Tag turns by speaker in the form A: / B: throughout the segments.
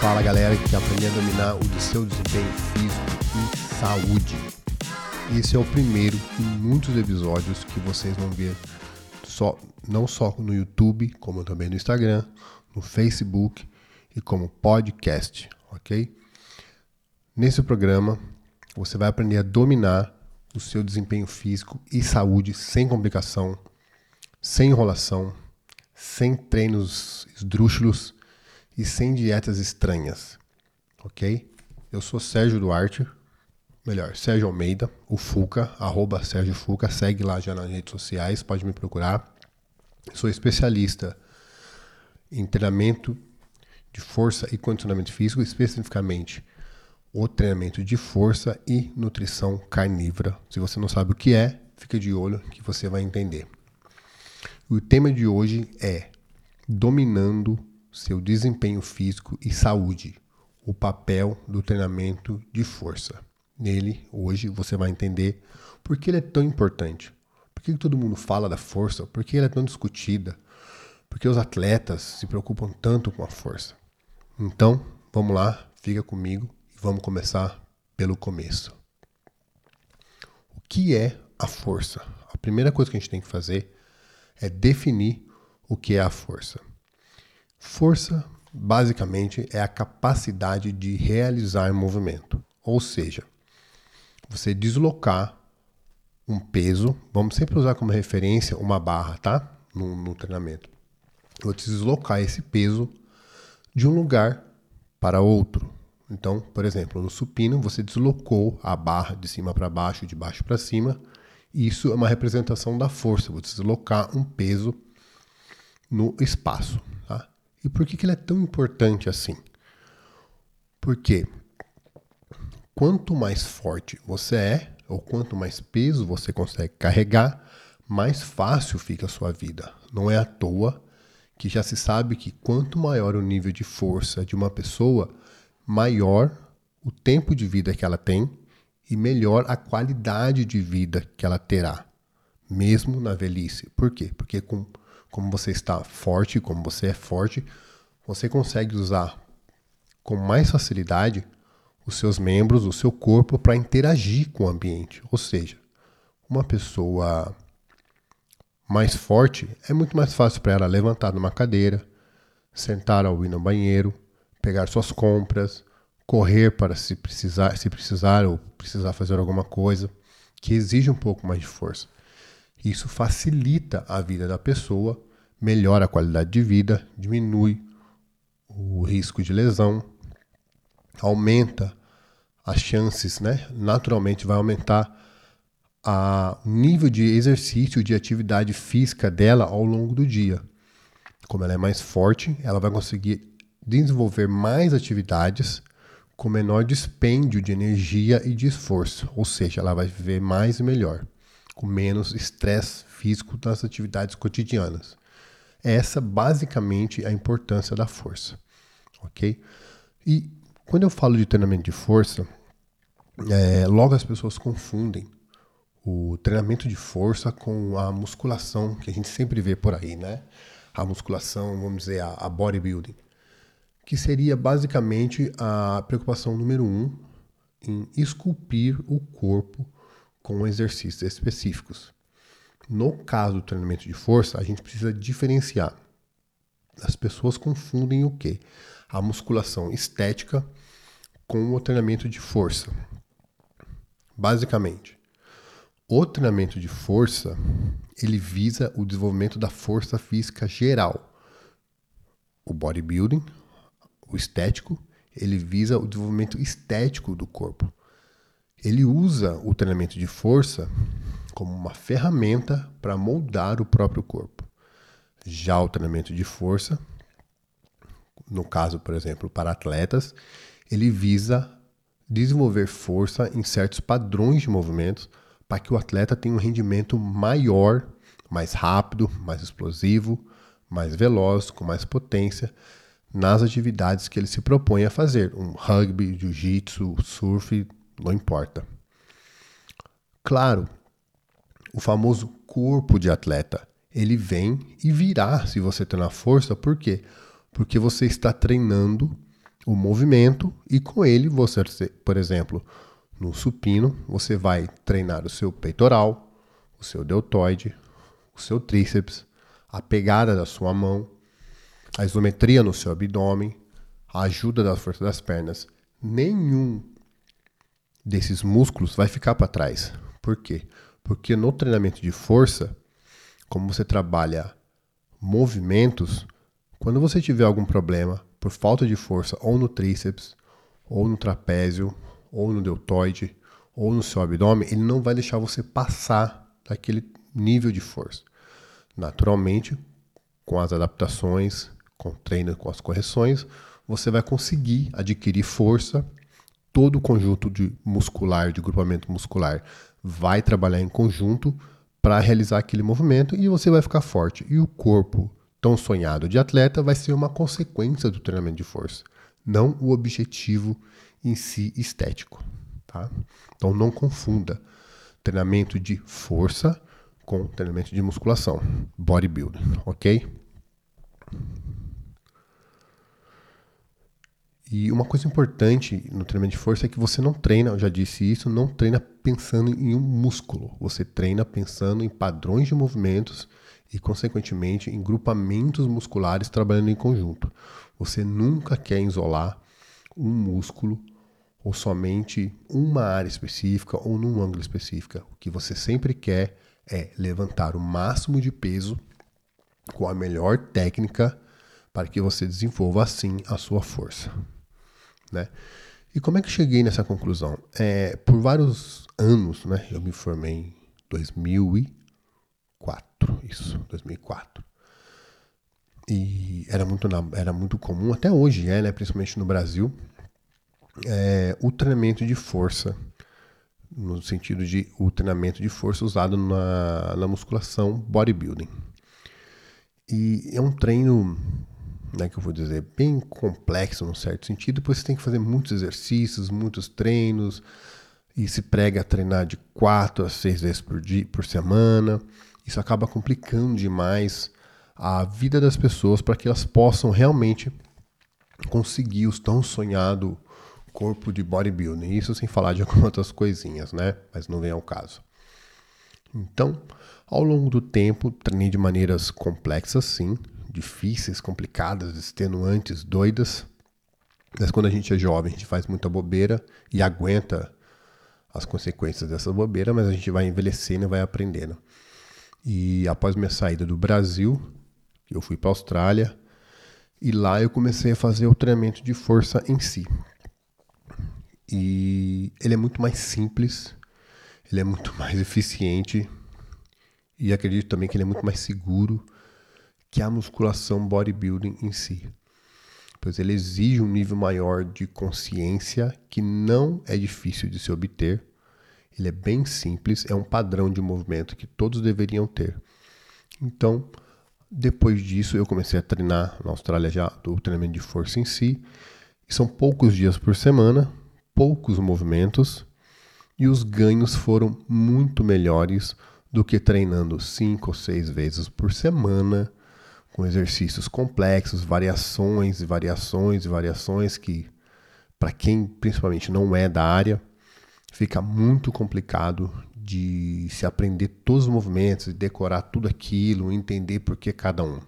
A: Fala galera que quer aprender a dominar o seu desempenho físico e saúde. Esse é o primeiro de muitos episódios que vocês vão ver só, não só no YouTube, como também no Instagram, no Facebook e como podcast, ok? Nesse programa você vai aprender a dominar o seu desempenho físico e saúde sem complicação, sem enrolação, sem treinos esdrúxulos e sem dietas estranhas, ok? Eu sou Sérgio Duarte, melhor, Sérgio Almeida, o Fuca, arroba Sérgio Fuca, segue lá já nas redes sociais, pode me procurar. Sou especialista em treinamento de força e condicionamento físico, especificamente o treinamento de força e nutrição carnívora. Se você não sabe o que é, fica de olho que você vai entender. O tema de hoje é dominando seu desempenho físico e saúde, o papel do treinamento de força. Nele, hoje, você vai entender por que ele é tão importante, por que todo mundo fala da força, por que ela é tão discutida, por que os atletas se preocupam tanto com a força. Então, vamos lá, fica comigo e vamos começar pelo começo. O que é a força? A primeira coisa que a gente tem que fazer é definir o que é a força. Força, basicamente, é a capacidade de realizar movimento. Ou seja, você deslocar um peso, vamos sempre usar como referência uma barra, tá? No, no treinamento. Vou deslocar esse peso de um lugar para outro. Então, por exemplo, no supino, você deslocou a barra de cima para baixo, de baixo para cima. Isso é uma representação da força, você deslocar um peso no espaço. E por que, que ele é tão importante assim? Porque quanto mais forte você é, ou quanto mais peso você consegue carregar, mais fácil fica a sua vida. Não é à toa que já se sabe que quanto maior o nível de força de uma pessoa, maior o tempo de vida que ela tem e melhor a qualidade de vida que ela terá, mesmo na velhice. Por quê? Porque com como você está forte, como você é forte, você consegue usar com mais facilidade os seus membros, o seu corpo para interagir com o ambiente. Ou seja, uma pessoa mais forte é muito mais fácil para ela levantar numa cadeira, sentar ao ir no banheiro, pegar suas compras, correr para se precisar, se precisar ou precisar fazer alguma coisa que exige um pouco mais de força. Isso facilita a vida da pessoa, melhora a qualidade de vida, diminui o risco de lesão, aumenta as chances, né? Naturalmente vai aumentar o nível de exercício, de atividade física dela ao longo do dia. Como ela é mais forte, ela vai conseguir desenvolver mais atividades com menor dispêndio de energia e de esforço, ou seja, ela vai viver mais e melhor com menos estresse físico nas atividades cotidianas. Essa basicamente é a importância da força, ok? E quando eu falo de treinamento de força, é, logo as pessoas confundem o treinamento de força com a musculação que a gente sempre vê por aí, né? A musculação, vamos dizer, a, a bodybuilding, que seria basicamente a preocupação número um em esculpir o corpo com exercícios específicos. No caso do treinamento de força, a gente precisa diferenciar. As pessoas confundem o que? A musculação estética com o treinamento de força. Basicamente, o treinamento de força ele visa o desenvolvimento da força física geral. O bodybuilding, o estético, ele visa o desenvolvimento estético do corpo ele usa o treinamento de força como uma ferramenta para moldar o próprio corpo. Já o treinamento de força, no caso, por exemplo, para atletas, ele visa desenvolver força em certos padrões de movimentos para que o atleta tenha um rendimento maior, mais rápido, mais explosivo, mais veloz, com mais potência nas atividades que ele se propõe a fazer, um rugby, jiu-jitsu, surf, não importa. Claro, o famoso corpo de atleta, ele vem e virá se você treinar força. Por quê? Porque você está treinando o movimento e com ele você, por exemplo, no supino, você vai treinar o seu peitoral, o seu deltoide, o seu tríceps, a pegada da sua mão, a isometria no seu abdômen, a ajuda da força das pernas. Nenhum desses músculos vai ficar para trás. Por quê? Porque no treinamento de força, como você trabalha movimentos, quando você tiver algum problema por falta de força ou no tríceps, ou no trapézio, ou no deltoide, ou no seu abdômen, ele não vai deixar você passar daquele nível de força. Naturalmente, com as adaptações, com treino, com as correções, você vai conseguir adquirir força. Todo o conjunto de muscular, de grupamento muscular, vai trabalhar em conjunto para realizar aquele movimento e você vai ficar forte. E o corpo tão sonhado de atleta vai ser uma consequência do treinamento de força, não o objetivo em si estético. Tá? Então não confunda treinamento de força com treinamento de musculação, bodybuilding, ok? E uma coisa importante no treinamento de força é que você não treina, eu já disse isso, não treina pensando em um músculo. Você treina pensando em padrões de movimentos e, consequentemente, em grupamentos musculares trabalhando em conjunto. Você nunca quer isolar um músculo ou somente uma área específica ou num ângulo específico. O que você sempre quer é levantar o máximo de peso com a melhor técnica para que você desenvolva assim a sua força. Né? E como é que cheguei nessa conclusão? É, por vários anos, né, eu me formei em 2004, isso, 2004. E era muito, era muito comum, até hoje é, né, principalmente no Brasil, é, o treinamento de força, no sentido de o treinamento de força usado na, na musculação bodybuilding. E é um treino, né, que eu vou dizer, bem complexo num certo sentido, pois você tem que fazer muitos exercícios, muitos treinos, e se prega a treinar de quatro a seis vezes por, dia, por semana. Isso acaba complicando demais a vida das pessoas para que elas possam realmente conseguir os tão sonhado corpo de bodybuilding. Isso sem falar de algumas outras coisinhas, né? Mas não vem ao caso. Então, ao longo do tempo, treinei de maneiras complexas, sim, difíceis, complicadas, extenuantes, doidas. Mas quando a gente é jovem, a gente faz muita bobeira e aguenta as consequências dessa bobeira, mas a gente vai envelhecendo e vai aprendendo. E após minha saída do Brasil, eu fui para a Austrália e lá eu comecei a fazer o treinamento de força em si. E ele é muito mais simples, ele é muito mais eficiente e acredito também que ele é muito mais seguro que a musculação bodybuilding em si. Pois ele exige um nível maior de consciência que não é difícil de se obter. Ele é bem simples, é um padrão de movimento que todos deveriam ter. Então, depois disso, eu comecei a treinar na Austrália já do treinamento de força em si. São poucos dias por semana, poucos movimentos e os ganhos foram muito melhores do que treinando cinco ou seis vezes por semana, com exercícios complexos, variações e variações e variações que, para quem principalmente não é da área, fica muito complicado de se aprender todos os movimentos, decorar tudo aquilo, entender por que cada um.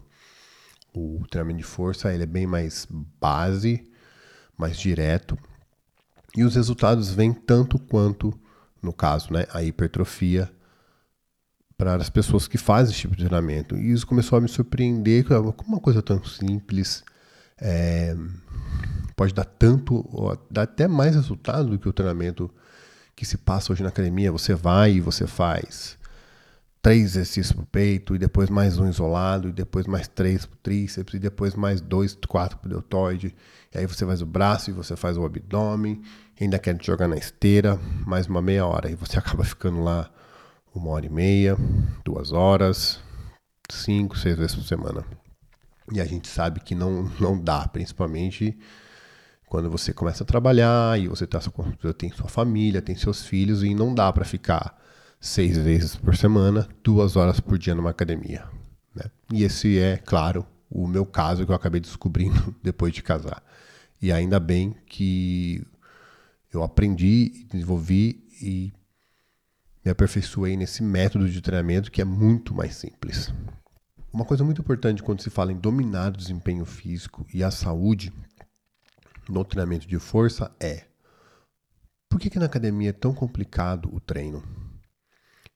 A: O treinamento de força ele é bem mais base, mais direto, e os resultados vêm tanto quanto, no caso, né, a hipertrofia para as pessoas que fazem esse tipo de treinamento. E isso começou a me surpreender como uma coisa tão simples é, pode dar tanto, dar até mais resultado do que o treinamento que se passa hoje na academia. Você vai e você faz três exercícios para o peito, e depois mais um isolado, e depois mais três para o tríceps, e depois mais dois, quatro para o deltoide. E aí você faz o braço e você faz o abdômen, ainda quer jogar na esteira, mais uma meia hora. E você acaba ficando lá uma hora e meia, duas horas, cinco, seis vezes por semana. E a gente sabe que não, não dá, principalmente quando você começa a trabalhar e você tá, tem sua família, tem seus filhos, e não dá para ficar seis vezes por semana, duas horas por dia numa academia. Né? E esse é, claro, o meu caso que eu acabei descobrindo depois de casar. E ainda bem que eu aprendi, desenvolvi e me aperfeiçoei nesse método de treinamento que é muito mais simples. Uma coisa muito importante quando se fala em dominar o desempenho físico e a saúde no treinamento de força é por que, que na academia é tão complicado o treino?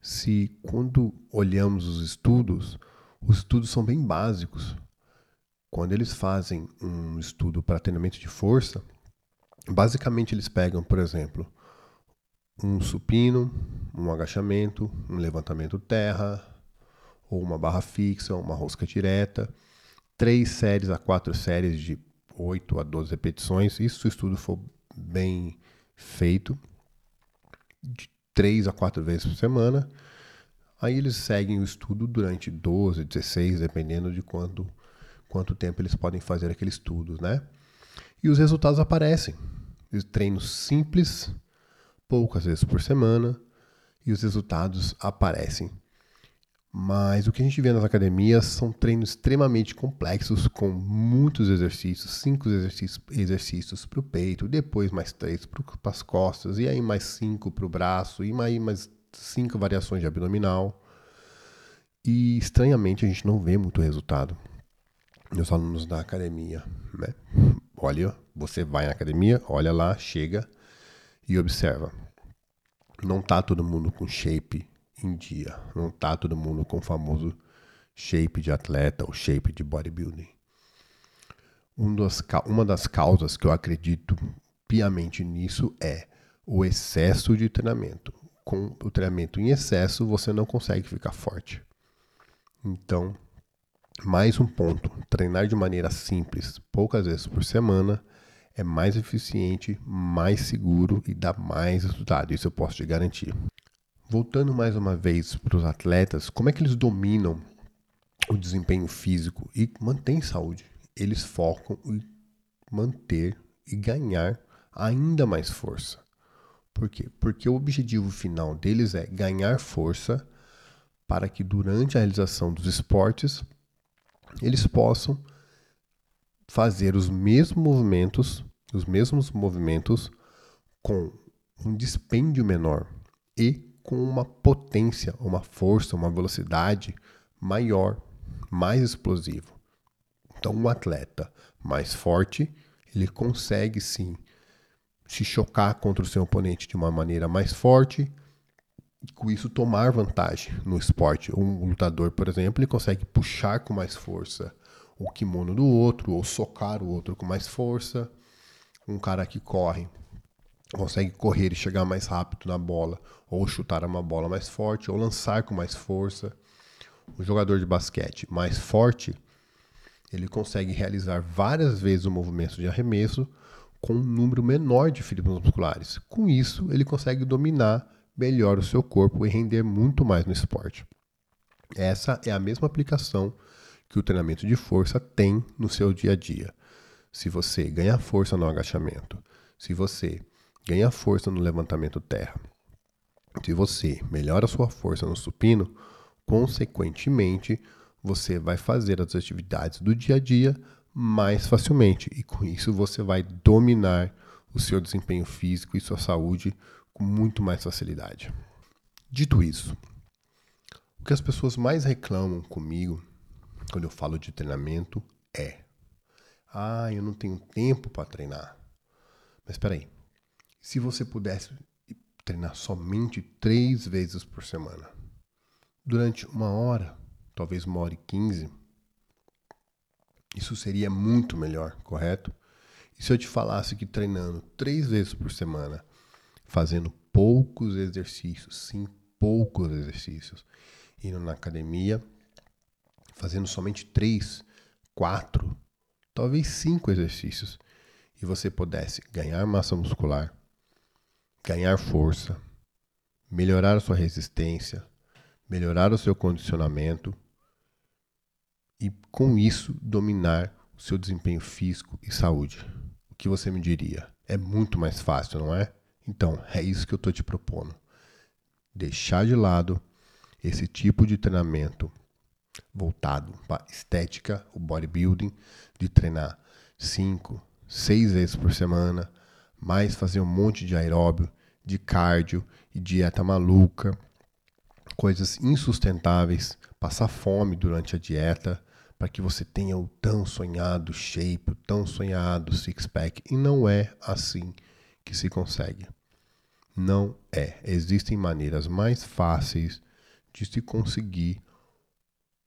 A: Se quando olhamos os estudos, os estudos são bem básicos. Quando eles fazem um estudo para treinamento de força, basicamente eles pegam, por exemplo, um supino, um agachamento, um levantamento terra, ou uma barra fixa, uma rosca direta, três séries a quatro séries de 8 a 12 repetições. Isso se o estudo for bem feito, de 3 a 4 vezes por semana. Aí eles seguem o estudo durante 12, 16, dependendo de quanto, quanto tempo eles podem fazer aquele estudo, né? E os resultados aparecem. Os treinos simples, poucas vezes por semana, e os resultados aparecem. Mas o que a gente vê nas academias são treinos extremamente complexos, com muitos exercícios, cinco exercícios, exercícios para o peito, depois mais três para as costas, e aí mais cinco para o braço, e aí mais cinco variações de abdominal. E estranhamente a gente não vê muito resultado nos alunos da academia. Né? Olha, você vai na academia, olha lá, chega e observa. Não tá todo mundo com shape em dia. Não tá todo mundo com o famoso shape de atleta ou shape de bodybuilding. Um das, uma das causas que eu acredito piamente nisso é o excesso de treinamento. Com o treinamento em excesso, você não consegue ficar forte. Então, mais um ponto: treinar de maneira simples, poucas vezes por semana, é mais eficiente, mais seguro e dá mais resultado. Isso eu posso te garantir. Voltando mais uma vez para os atletas, como é que eles dominam o desempenho físico e mantêm saúde? Eles focam em manter e ganhar ainda mais força. Por quê? Porque o objetivo final deles é ganhar força para que durante a realização dos esportes eles possam fazer os mesmos movimentos, os mesmos movimentos com um dispêndio menor e com uma potência, uma força, uma velocidade maior, mais explosivo. Então, um atleta mais forte, ele consegue sim se chocar contra o seu oponente de uma maneira mais forte e com isso tomar vantagem no esporte. Um lutador, por exemplo, ele consegue puxar com mais força o kimono do outro ou socar o outro com mais força. Um cara que corre consegue correr e chegar mais rápido na bola, ou chutar uma bola mais forte, ou lançar com mais força. O jogador de basquete mais forte, ele consegue realizar várias vezes o movimento de arremesso com um número menor de fibras musculares. Com isso, ele consegue dominar melhor o seu corpo e render muito mais no esporte. Essa é a mesma aplicação que o treinamento de força tem no seu dia a dia. Se você ganhar força no agachamento, se você ganha força no levantamento terra. Se você melhora sua força no supino, consequentemente, você vai fazer as atividades do dia a dia mais facilmente e com isso você vai dominar o seu desempenho físico e sua saúde com muito mais facilidade. Dito isso, o que as pessoas mais reclamam comigo quando eu falo de treinamento é: "Ah, eu não tenho tempo para treinar". Mas espera aí. Se você pudesse treinar somente três vezes por semana, durante uma hora, talvez uma hora e quinze, isso seria muito melhor, correto? E se eu te falasse que treinando três vezes por semana, fazendo poucos exercícios, sim, poucos exercícios, indo na academia, fazendo somente três, quatro, talvez cinco exercícios, e você pudesse ganhar massa muscular, ganhar força, melhorar a sua resistência, melhorar o seu condicionamento e, com isso, dominar o seu desempenho físico e saúde. O que você me diria? É muito mais fácil, não é? Então, é isso que eu estou te propondo. Deixar de lado esse tipo de treinamento voltado para estética, o bodybuilding, de treinar 5, 6 vezes por semana, mais fazer um monte de aeróbio, de cardio e dieta maluca, coisas insustentáveis, passar fome durante a dieta, para que você tenha o tão sonhado shape, o tão sonhado six pack, e não é assim que se consegue. Não é. Existem maneiras mais fáceis de se conseguir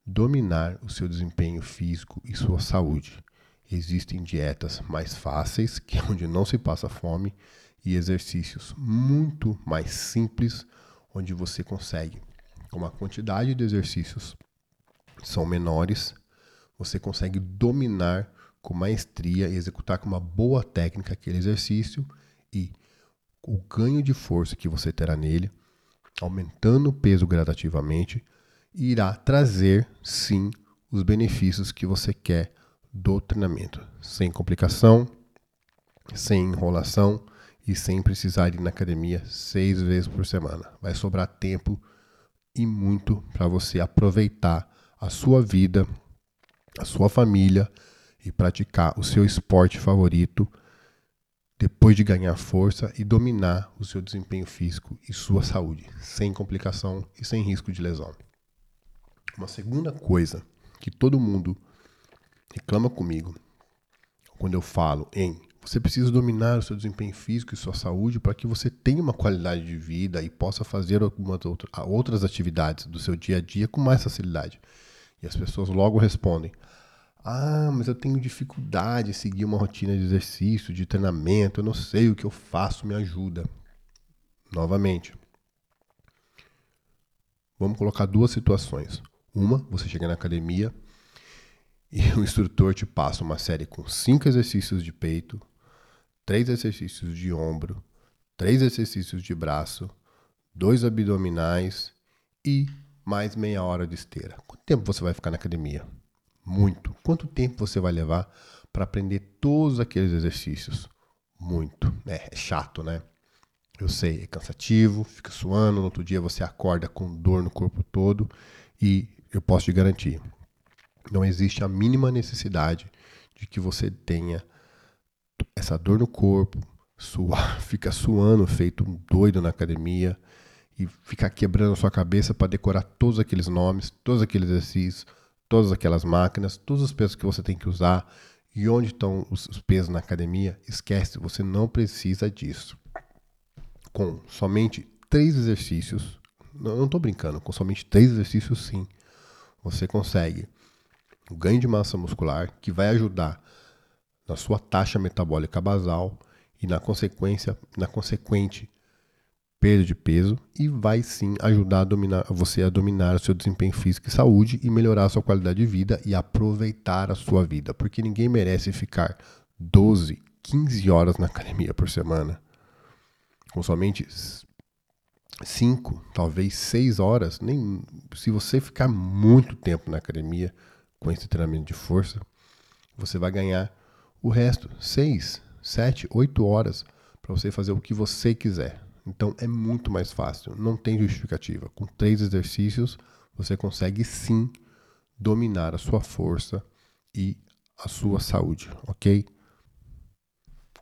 A: dominar o seu desempenho físico e sua saúde. Existem dietas mais fáceis, que é onde não se passa fome, e exercícios muito mais simples, onde você consegue, com uma quantidade de exercícios são menores, você consegue dominar com maestria e executar com uma boa técnica aquele exercício e o ganho de força que você terá nele, aumentando o peso gradativamente, irá trazer sim os benefícios que você quer do treinamento, sem complicação, sem enrolação e sem precisar ir na academia seis vezes por semana. Vai sobrar tempo e muito para você aproveitar a sua vida, a sua família e praticar o seu esporte favorito depois de ganhar força e dominar o seu desempenho físico e sua saúde, sem complicação e sem risco de lesão. Uma segunda coisa que todo mundo reclama comigo quando eu falo em você precisa dominar o seu desempenho físico e sua saúde para que você tenha uma qualidade de vida e possa fazer algumas outras atividades do seu dia a dia com mais facilidade. E as pessoas logo respondem: ah, mas eu tenho dificuldade em seguir uma rotina de exercício, de treinamento, eu não sei o que eu faço, me ajuda. Novamente, vamos colocar duas situações. Uma, você chega na academia e o instrutor te passa uma série com cinco exercícios de peito, três exercícios de ombro, três exercícios de braço, dois abdominais e mais meia hora de esteira. Quanto tempo você vai ficar na academia? Muito. Quanto tempo você vai levar para aprender todos aqueles exercícios? Muito. É, é, chato, né? Eu sei, é cansativo, fica suando, no outro dia você acorda com dor no corpo todo e eu posso te garantir, não existe a mínima necessidade de que você tenha essa dor no corpo, suar, fica suando feito um doido na academia e ficar quebrando a sua cabeça para decorar todos aqueles nomes, todos aqueles exercícios, todas aquelas máquinas, todos os pesos que você tem que usar e onde estão os, os pesos na academia, esquece, você não precisa disso. Com somente três exercícios, não estou brincando, com somente três exercícios sim, você consegue o ganho de massa muscular, que vai ajudar na sua taxa metabólica basal e na consequência, na consequente perda de peso e vai sim ajudar a dominar, você a dominar o seu desempenho físico e saúde e melhorar a sua qualidade de vida e aproveitar a sua vida, porque ninguém merece ficar 12, 15 horas na academia por semana. Com somente 5, talvez 6 horas, nem se você ficar muito tempo na academia com esse treinamento de força, você vai ganhar o resto, 6, 7, 8 horas para você fazer o que você quiser. Então é muito mais fácil, não tem justificativa. Com três exercícios, você consegue sim dominar a sua força e a sua saúde, ok?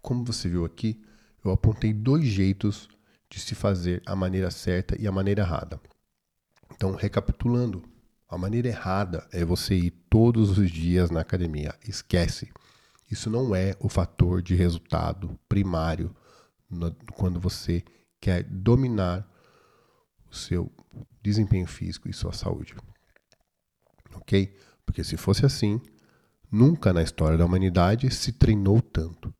A: Como você viu aqui, eu apontei dois jeitos de se fazer a maneira certa e a maneira errada. Então, recapitulando, a maneira errada é você ir todos os dias na academia. Esquece. Isso não é o fator de resultado primário no, quando você quer dominar o seu desempenho físico e sua saúde. Ok? Porque se fosse assim, nunca na história da humanidade se treinou tanto.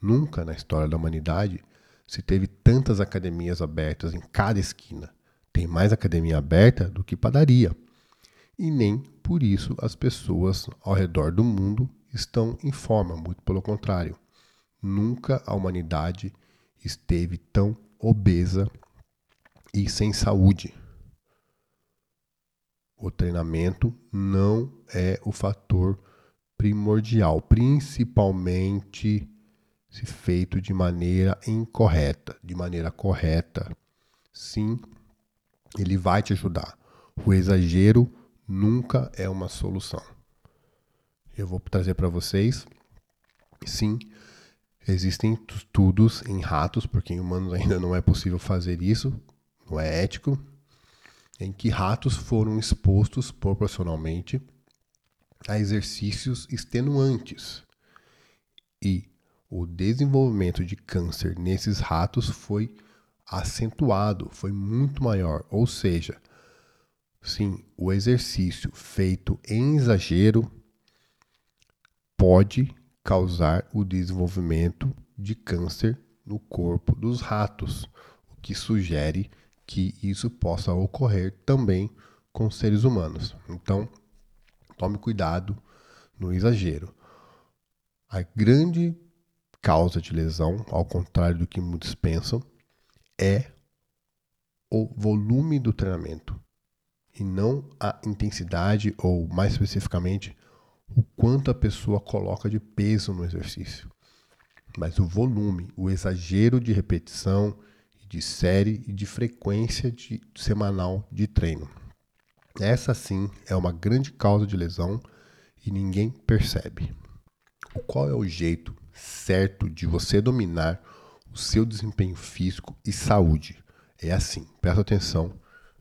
A: Nunca na história da humanidade se teve tantas academias abertas em cada esquina. Tem mais academia aberta do que padaria. E nem por isso as pessoas ao redor do mundo estão em forma, muito pelo contrário. Nunca a humanidade esteve tão obesa e sem saúde. O treinamento não é o fator primordial, principalmente se feito de maneira incorreta, de maneira correta. Sim, ele vai te ajudar. O exagero nunca é uma solução. Eu vou trazer para vocês, sim, existem estudos em ratos, porque em humanos ainda não é possível fazer isso, não é ético, em que ratos foram expostos proporcionalmente a exercícios extenuantes. E o desenvolvimento de câncer nesses ratos foi acentuado, foi muito maior. Ou seja, sim, o exercício feito em exagero pode causar o desenvolvimento de câncer no corpo dos ratos, o que sugere que isso possa ocorrer também com seres humanos. Então, tome cuidado no exagero. A grande causa de lesão, ao contrário do que muitos pensam, é o volume do treinamento e não a intensidade ou mais especificamente o quanto a pessoa coloca de peso no exercício. Mas o volume, o exagero de repetição, de série e de frequência de, semanal de treino. Essa sim é uma grande causa de lesão e ninguém percebe. Qual é o jeito certo de você dominar o seu desempenho físico e saúde? É assim, presta atenção,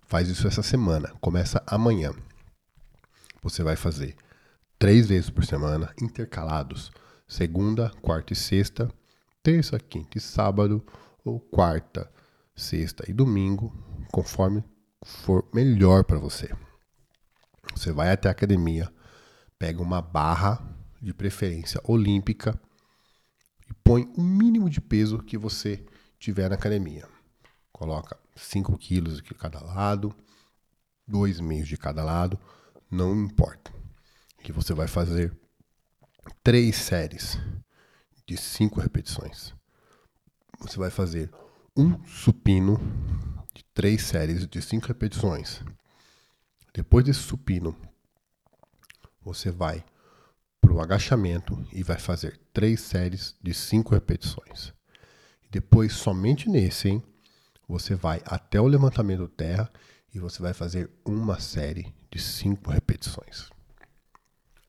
A: faz isso essa semana, começa amanhã. Você vai fazer três vezes por semana, intercalados, segunda, quarta e sexta, terça, quinta e sábado, ou quarta, sexta e domingo, conforme for melhor para você. Você vai até a academia, pega uma barra, de preferência olímpica, põe o mínimo de peso que você tiver na academia. Coloca 5 quilos de cada lado, 2,5 de cada lado, não importa. Que você vai fazer três séries de 5 repetições. Você vai fazer um supino de três séries de cinco repetições. Depois desse supino, você vai o agachamento e vai fazer três séries de cinco repetições. Depois, somente nesse, hein, você vai até o levantamento terra e você vai fazer uma série de cinco repetições.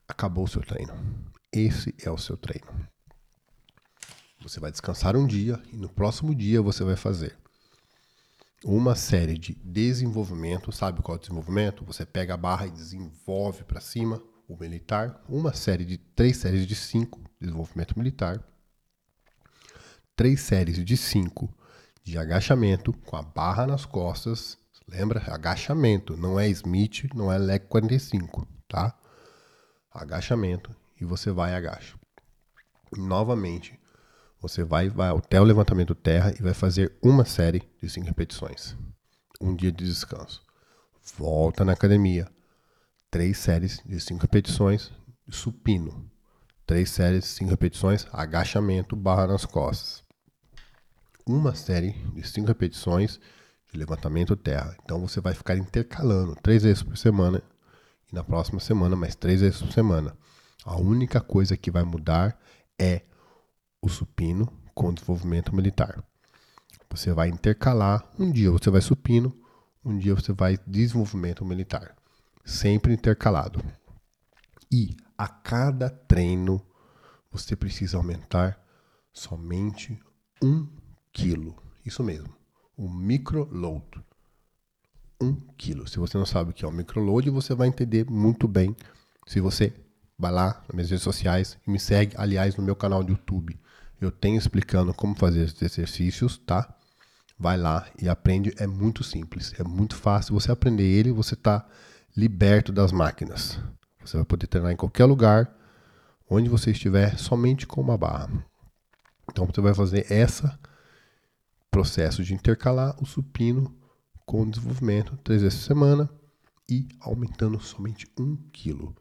A: Acabou o seu treino. Esse é o seu treino. Você vai descansar um dia e no próximo dia você vai fazer uma série de desenvolvimento. Sabe qual é o desenvolvimento? Você pega a barra e desenvolve para cima o militar. Uma série de três séries de cinco desenvolvimento militar. Três séries de cinco de agachamento com a barra nas costas. Lembra? Agachamento, não é Smith, não é leg 45, tá? Agachamento e você vai e agacha. novamente, você vai, vai até o levantamento terra e vai fazer uma série de cinco repetições. Um dia de descanso. Volta na academia. Três séries de cinco repetições, supino. Três séries de cinco repetições, agachamento, barra nas costas. Uma série de cinco repetições de levantamento terra. Então você vai ficar intercalando três vezes por semana e na próxima semana mais três vezes por semana. A única coisa que vai mudar é o supino com desenvolvimento militar. Você vai intercalar, um dia você vai supino, um dia você vai desenvolvimento militar. Sempre intercalado. E a cada treino você precisa aumentar somente um quilo. Isso mesmo, o microload. Um quilo. Se você não sabe o que é o microload, você vai entender muito bem se você vai lá nas minhas redes sociais e me segue, aliás, no meu canal do YouTube. Eu tenho explicando como fazer esses exercícios, tá? Vai lá e aprende. É muito simples, é muito fácil. Você aprender ele, você está liberto das máquinas. Você vai poder treinar em qualquer lugar, onde você estiver, somente com uma barra. Então você vai fazer esse processo de intercalar o supino com o desenvolvimento três vezes por semana e aumentando somente um quilo.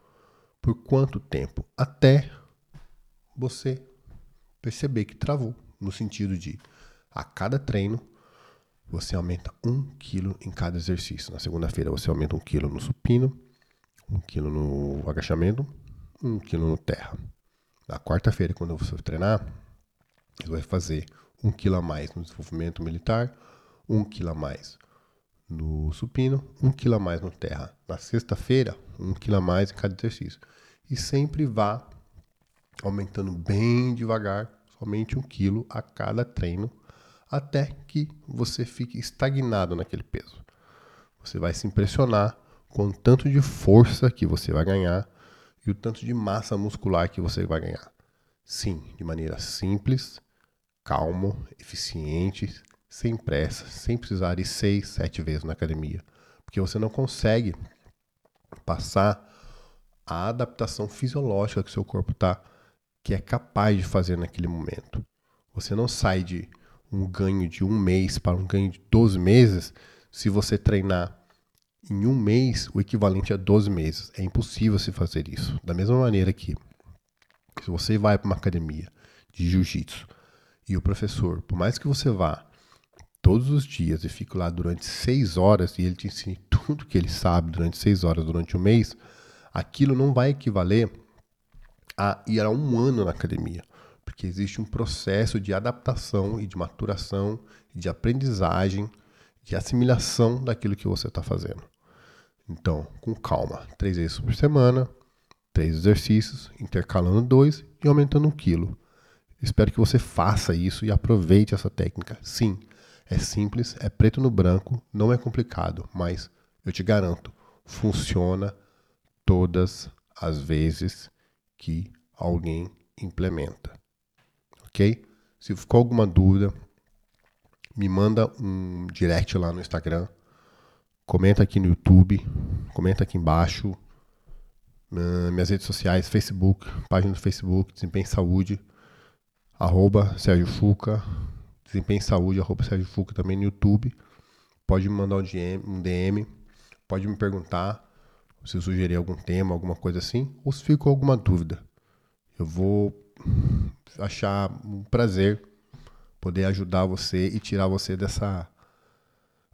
A: Por quanto tempo? Até você perceber que travou, no sentido de a cada treino você aumenta um quilo em cada exercício. Na segunda-feira você aumenta um quilo no supino, um quilo no agachamento, um quilo no terra. Na quarta-feira, quando você treinar, você vai fazer um quilo a mais no desenvolvimento militar, um quilo a mais no supino, um quilo a mais no terra. Na sexta-feira, um quilo a mais em cada exercício. E sempre vá aumentando bem devagar, somente um quilo a cada treino, até que você fique estagnado naquele peso. Você vai se impressionar com o tanto de força que você vai ganhar e o tanto de massa muscular que você vai ganhar. Sim, de maneira simples, calmo, eficiente, sem pressa, sem precisar ir seis, sete vezes na academia. Porque você não consegue passar a adaptação fisiológica que seu corpo está, que é capaz de fazer naquele momento. Você não sai de um ganho de um mês para um ganho de 12 meses se você treinar em um mês o equivalente a 12 meses. É impossível se fazer isso. Da mesma maneira que se você vai para uma academia de jiu-jitsu e o professor, por mais que você vá todos os dias e fique lá durante seis horas e ele te ensine tudo que ele sabe durante seis horas durante um mês, aquilo não vai equivaler a ir a um ano na academia, porque existe um processo de adaptação e de maturação, de aprendizagem, de assimilação daquilo que você está fazendo. Então, com calma, três vezes por semana, três exercícios, intercalando dois e aumentando um quilo. Espero que você faça isso e aproveite essa técnica. Sim, é simples, é preto no branco, não é complicado, mas eu te garanto, funciona todas as vezes que alguém implementa. Ok? Se ficou alguma dúvida, me manda um direct lá no Instagram, comenta aqui no YouTube, comenta aqui embaixo, minhas redes sociais, Facebook, página do Facebook, Desempenho Saúde, arroba Sérgio Fuca, Desempenho Saúde, arroba Sérgio Fuca também no YouTube. Pode me mandar um DM, um DM, pode me perguntar se sugerir algum tema, alguma coisa assim, ou se ficou alguma dúvida. Eu vou achar um prazer poder ajudar você e tirar você dessa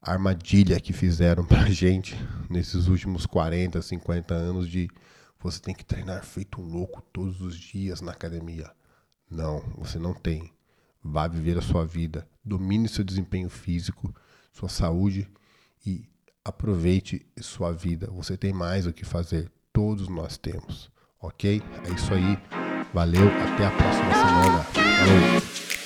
A: armadilha que fizeram pra gente nesses últimos 40, 50 anos de você tem que treinar feito um louco todos os dias na academia. Não, você não tem. Vá viver a sua vida, domine seu desempenho físico, sua saúde e aproveite sua vida. Você tem mais o que fazer. Todos nós temos. Ok? É isso aí. Valeu, até a próxima semana. Falou!